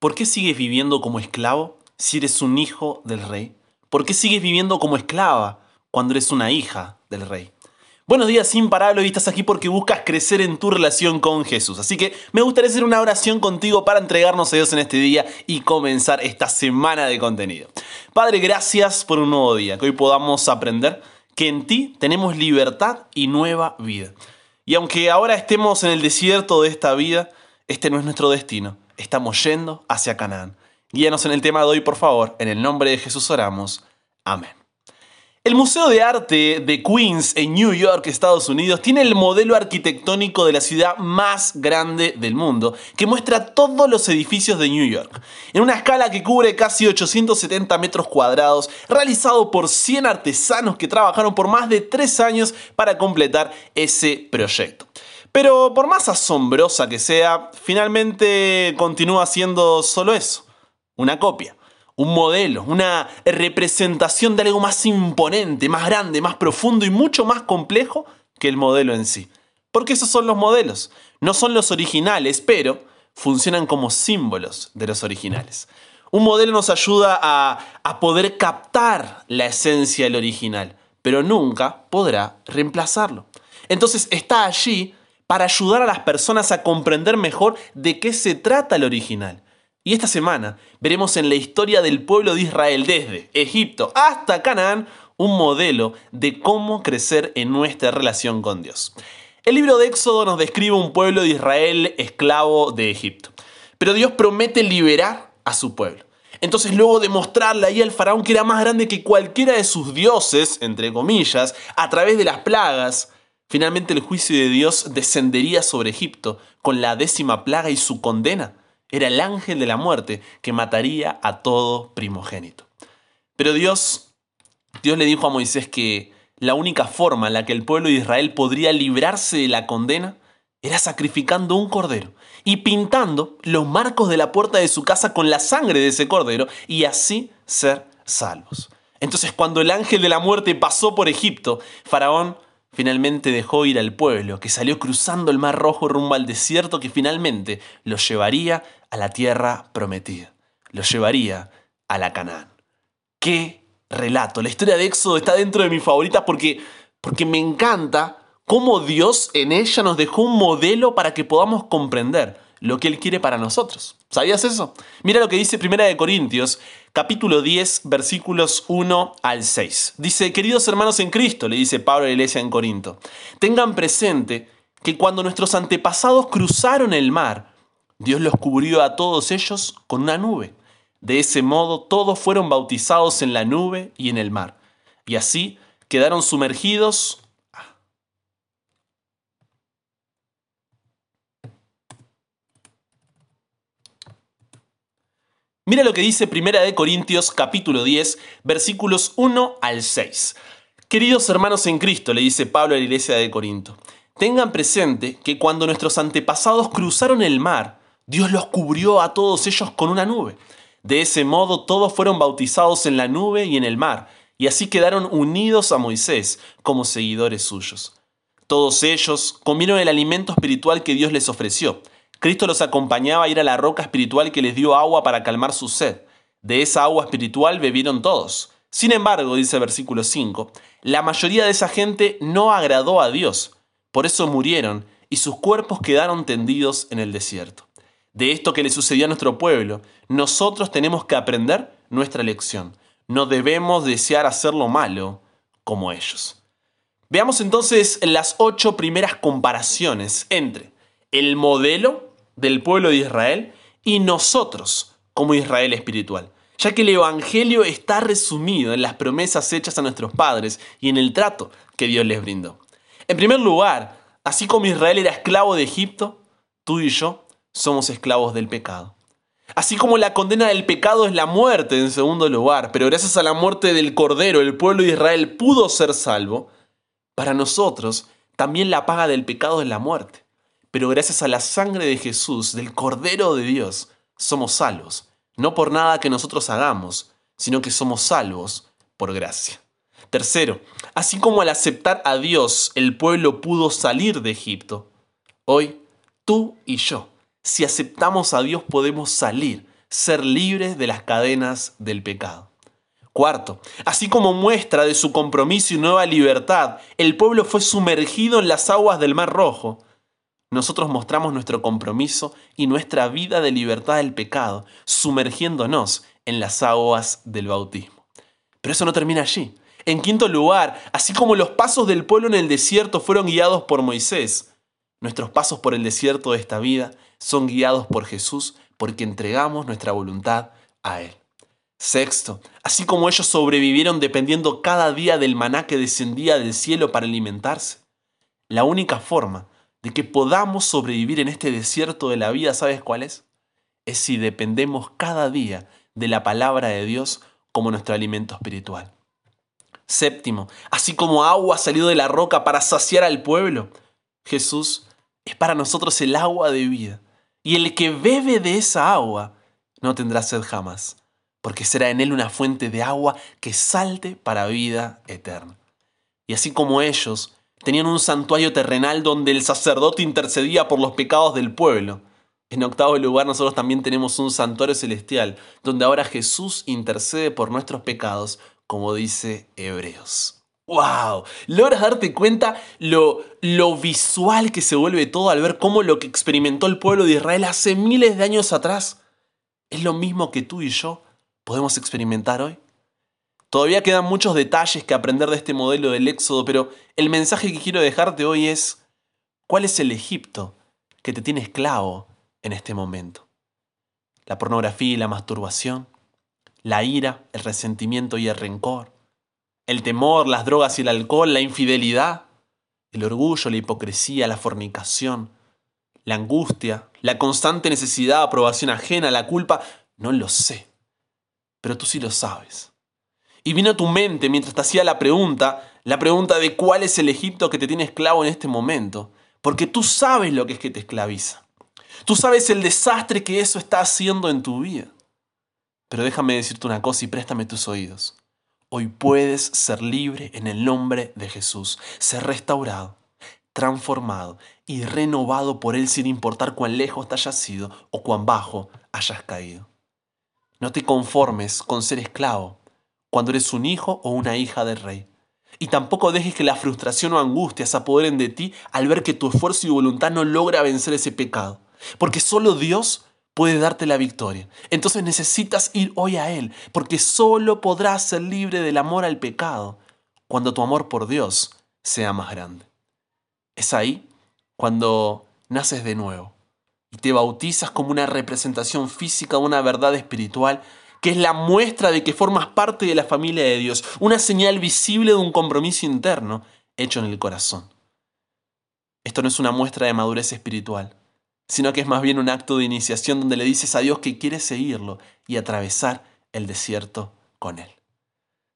¿Por qué sigues viviendo como esclavo si eres un hijo del rey? ¿Por qué sigues viviendo como esclava cuando eres una hija del rey? Buenos días, imparable. Hoy estás aquí porque buscas crecer en tu relación con Jesús. Así que me gustaría hacer una oración contigo para entregarnos a Dios en este día y comenzar esta semana de contenido. Padre, gracias por un nuevo día, que hoy podamos aprender que en ti tenemos libertad y nueva vida. Y aunque ahora estemos en el desierto de esta vida, este no es nuestro destino estamos yendo hacia Canaán. Guíanos en el tema de hoy, por favor. En el nombre de Jesús oramos. Amén. El Museo de Arte de Queens en New York, Estados Unidos, tiene el modelo arquitectónico de la ciudad más grande del mundo, que muestra todos los edificios de New York, en una escala que cubre casi 870 metros cuadrados, realizado por 100 artesanos que trabajaron por más de tres años para completar ese proyecto. Pero por más asombrosa que sea, finalmente continúa siendo solo eso, una copia, un modelo, una representación de algo más imponente, más grande, más profundo y mucho más complejo que el modelo en sí. Porque esos son los modelos, no son los originales, pero funcionan como símbolos de los originales. Un modelo nos ayuda a, a poder captar la esencia del original, pero nunca podrá reemplazarlo. Entonces está allí para ayudar a las personas a comprender mejor de qué se trata el original. Y esta semana veremos en la historia del pueblo de Israel desde Egipto hasta Canaán un modelo de cómo crecer en nuestra relación con Dios. El libro de Éxodo nos describe un pueblo de Israel esclavo de Egipto. Pero Dios promete liberar a su pueblo. Entonces luego de mostrarle ahí al faraón que era más grande que cualquiera de sus dioses, entre comillas, a través de las plagas, Finalmente el juicio de Dios descendería sobre Egipto con la décima plaga y su condena era el ángel de la muerte que mataría a todo primogénito. Pero Dios, Dios le dijo a Moisés que la única forma en la que el pueblo de Israel podría librarse de la condena era sacrificando un cordero y pintando los marcos de la puerta de su casa con la sangre de ese cordero y así ser salvos. Entonces cuando el ángel de la muerte pasó por Egipto, Faraón finalmente dejó ir al pueblo, que salió cruzando el Mar Rojo rumbo al desierto que finalmente lo llevaría a la tierra prometida, lo llevaría a la Canaán. ¡Qué relato! La historia de Éxodo está dentro de mis favoritas porque, porque me encanta cómo Dios en ella nos dejó un modelo para que podamos comprender lo que Él quiere para nosotros. ¿Sabías eso? Mira lo que dice Primera de Corintios, capítulo 10, versículos 1 al 6. Dice, queridos hermanos en Cristo, le dice Pablo a la iglesia en Corinto, tengan presente que cuando nuestros antepasados cruzaron el mar, Dios los cubrió a todos ellos con una nube. De ese modo todos fueron bautizados en la nube y en el mar. Y así quedaron sumergidos Mira lo que dice Primera de Corintios capítulo 10, versículos 1 al 6. Queridos hermanos en Cristo, le dice Pablo a la iglesia de Corinto, tengan presente que cuando nuestros antepasados cruzaron el mar, Dios los cubrió a todos ellos con una nube. De ese modo todos fueron bautizados en la nube y en el mar, y así quedaron unidos a Moisés como seguidores suyos. Todos ellos comieron el alimento espiritual que Dios les ofreció Cristo los acompañaba a ir a la roca espiritual que les dio agua para calmar su sed. De esa agua espiritual bebieron todos. Sin embargo, dice el versículo 5, la mayoría de esa gente no agradó a Dios. Por eso murieron y sus cuerpos quedaron tendidos en el desierto. De esto que le sucedió a nuestro pueblo, nosotros tenemos que aprender nuestra lección. No debemos desear hacer lo malo como ellos. Veamos entonces las ocho primeras comparaciones entre el modelo del pueblo de Israel y nosotros como Israel espiritual, ya que el Evangelio está resumido en las promesas hechas a nuestros padres y en el trato que Dios les brindó. En primer lugar, así como Israel era esclavo de Egipto, tú y yo somos esclavos del pecado. Así como la condena del pecado es la muerte en segundo lugar, pero gracias a la muerte del Cordero el pueblo de Israel pudo ser salvo, para nosotros también la paga del pecado es la muerte pero gracias a la sangre de Jesús, del Cordero de Dios, somos salvos, no por nada que nosotros hagamos, sino que somos salvos por gracia. Tercero, así como al aceptar a Dios el pueblo pudo salir de Egipto, hoy tú y yo, si aceptamos a Dios podemos salir ser libres de las cadenas del pecado. Cuarto, así como muestra de su compromiso y nueva libertad, el pueblo fue sumergido en las aguas del Mar Rojo. Nosotros mostramos nuestro compromiso y nuestra vida de libertad del pecado, sumergiéndonos en las aguas del bautismo. Pero eso no termina allí. En quinto lugar, así como los pasos del pueblo en el desierto fueron guiados por Moisés, nuestros pasos por el desierto de esta vida son guiados por Jesús porque entregamos nuestra voluntad a Él. Sexto, así como ellos sobrevivieron dependiendo cada día del maná que descendía del cielo para alimentarse, la única forma de que podamos sobrevivir en este desierto de la vida, ¿sabes cuál es? Es si dependemos cada día de la palabra de Dios como nuestro alimento espiritual. Séptimo, así como agua salió de la roca para saciar al pueblo, Jesús es para nosotros el agua de vida. Y el que bebe de esa agua no tendrá sed jamás porque será en él una fuente de agua que salte para vida eterna. Y así como ellos tenían un santuario terrenal donde el sacerdote intercedía por los pecados del pueblo, en octavo lugar nosotros también tenemos un santuario celestial, donde ahora Jesús intercede por nuestros pecados, como dice Hebreos. ¡Wow! ¿Logras darte cuenta lo, lo visual que se vuelve todo al ver cómo lo que experimentó el pueblo de Israel hace miles de años atrás es lo mismo que tú y yo podemos experimentar hoy? Todavía quedan muchos detalles que aprender de este modelo del Éxodo, pero el mensaje que quiero dejarte hoy es, ¿cuál es el Egipto que te tiene esclavo en este momento? ¿La pornografía y la masturbación? ¿La ira, el resentimiento y el rencor? ¿El temor, las drogas y el alcohol, la infidelidad? ¿El orgullo, la hipocresía, la fornicación? ¿La angustia? ¿La constante necesidad de aprobación ajena? ¿La culpa? No lo sé pero tú sí lo sabes. Y vino a tu mente mientras te hacía la pregunta, la pregunta de cuál es el Egipto que te tiene esclavo en este momento, porque tú sabes lo que es que te esclaviza. Tú sabes el desastre que eso está haciendo en tu vida. Pero déjame decirte una cosa y préstame tus oídos. Hoy puedes ser libre en el nombre de Jesús, ser restaurado, transformado y renovado por Él sin importar cuán lejos te hayas sido o cuán bajo hayas caído. No te conformes con ser esclavo cuando eres un hijo o una hija del rey. Y tampoco dejes que la frustración o angustia se apoderen de ti al ver que tu esfuerzo y voluntad no logra vencer ese pecado. Porque solo Dios puede darte la victoria. Entonces necesitas ir hoy a Él, porque solo podrás ser libre del amor al pecado cuando tu amor por Dios sea más grande. Es ahí cuando naces de nuevo y te bautizas como una representación física de una verdad espiritual que es la muestra de que formas parte de la familia de Dios, una señal visible de un compromiso interno hecho en el corazón. Esto no es una muestra de madurez espiritual, sino que es más bien un acto de iniciación donde le dices a Dios que quieres seguirlo y atravesar el desierto con Él.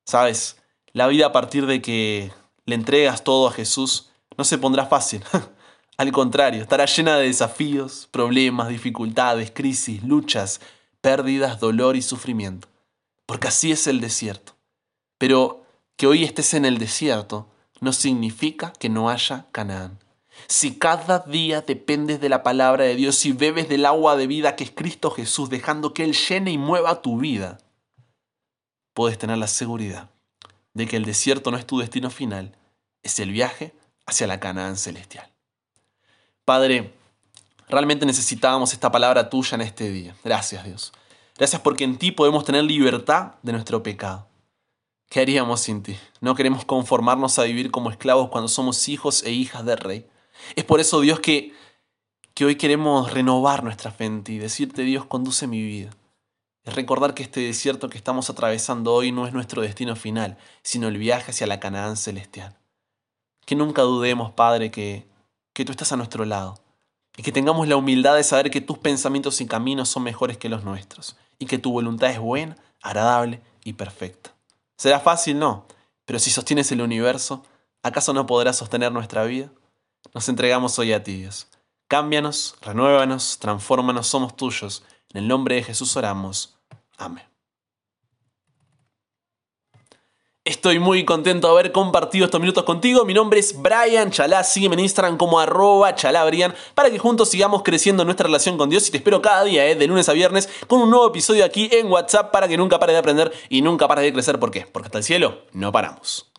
Sabes, la vida a partir de que le entregas todo a Jesús no se pondrá fácil. Al contrario, estará llena de desafíos, problemas, dificultades, crisis, luchas, pérdidas, dolor y sufrimiento. Porque así es el desierto. Pero que hoy estés en el desierto no significa que no haya Canaán. Si cada día dependes de la palabra de Dios y bebes del agua de vida que es Cristo Jesús, dejando que Él llene y mueva tu vida, puedes tener la seguridad de que el desierto no es tu destino final, es el viaje hacia la Canaán celestial. Padre, realmente necesitábamos esta palabra tuya en este día. Gracias Dios. Gracias porque en ti podemos tener libertad de nuestro pecado. ¿Qué haríamos sin ti? No queremos conformarnos a vivir como esclavos cuando somos hijos e hijas del Rey. Es por eso, Dios, que, que hoy queremos renovar nuestra fe en ti, decirte, Dios, conduce mi vida. Es recordar que este desierto que estamos atravesando hoy no es nuestro destino final, sino el viaje hacia la Canaán celestial. Que nunca dudemos, Padre, que que tú estás a nuestro lado y que tengamos la humildad de saber que tus pensamientos y caminos son mejores que los nuestros y que tu voluntad es buena, agradable y perfecta. ¿Será fácil? No, pero si sostienes el universo, ¿acaso no podrás sostener nuestra vida? Nos entregamos hoy a ti, Dios. Cámbianos, renuévanos, transfórmanos, somos tuyos. En el nombre de Jesús oramos. Amén. Estoy muy contento de haber compartido estos minutos contigo. Mi nombre es Brian Chalá. Sígueme en Instagram como arroba chalabrian para que juntos sigamos creciendo nuestra relación con Dios. Y te espero cada día, ¿eh? de lunes a viernes, con un nuevo episodio aquí en WhatsApp para que nunca pares de aprender y nunca pares de crecer. ¿Por qué? Porque hasta el cielo no paramos.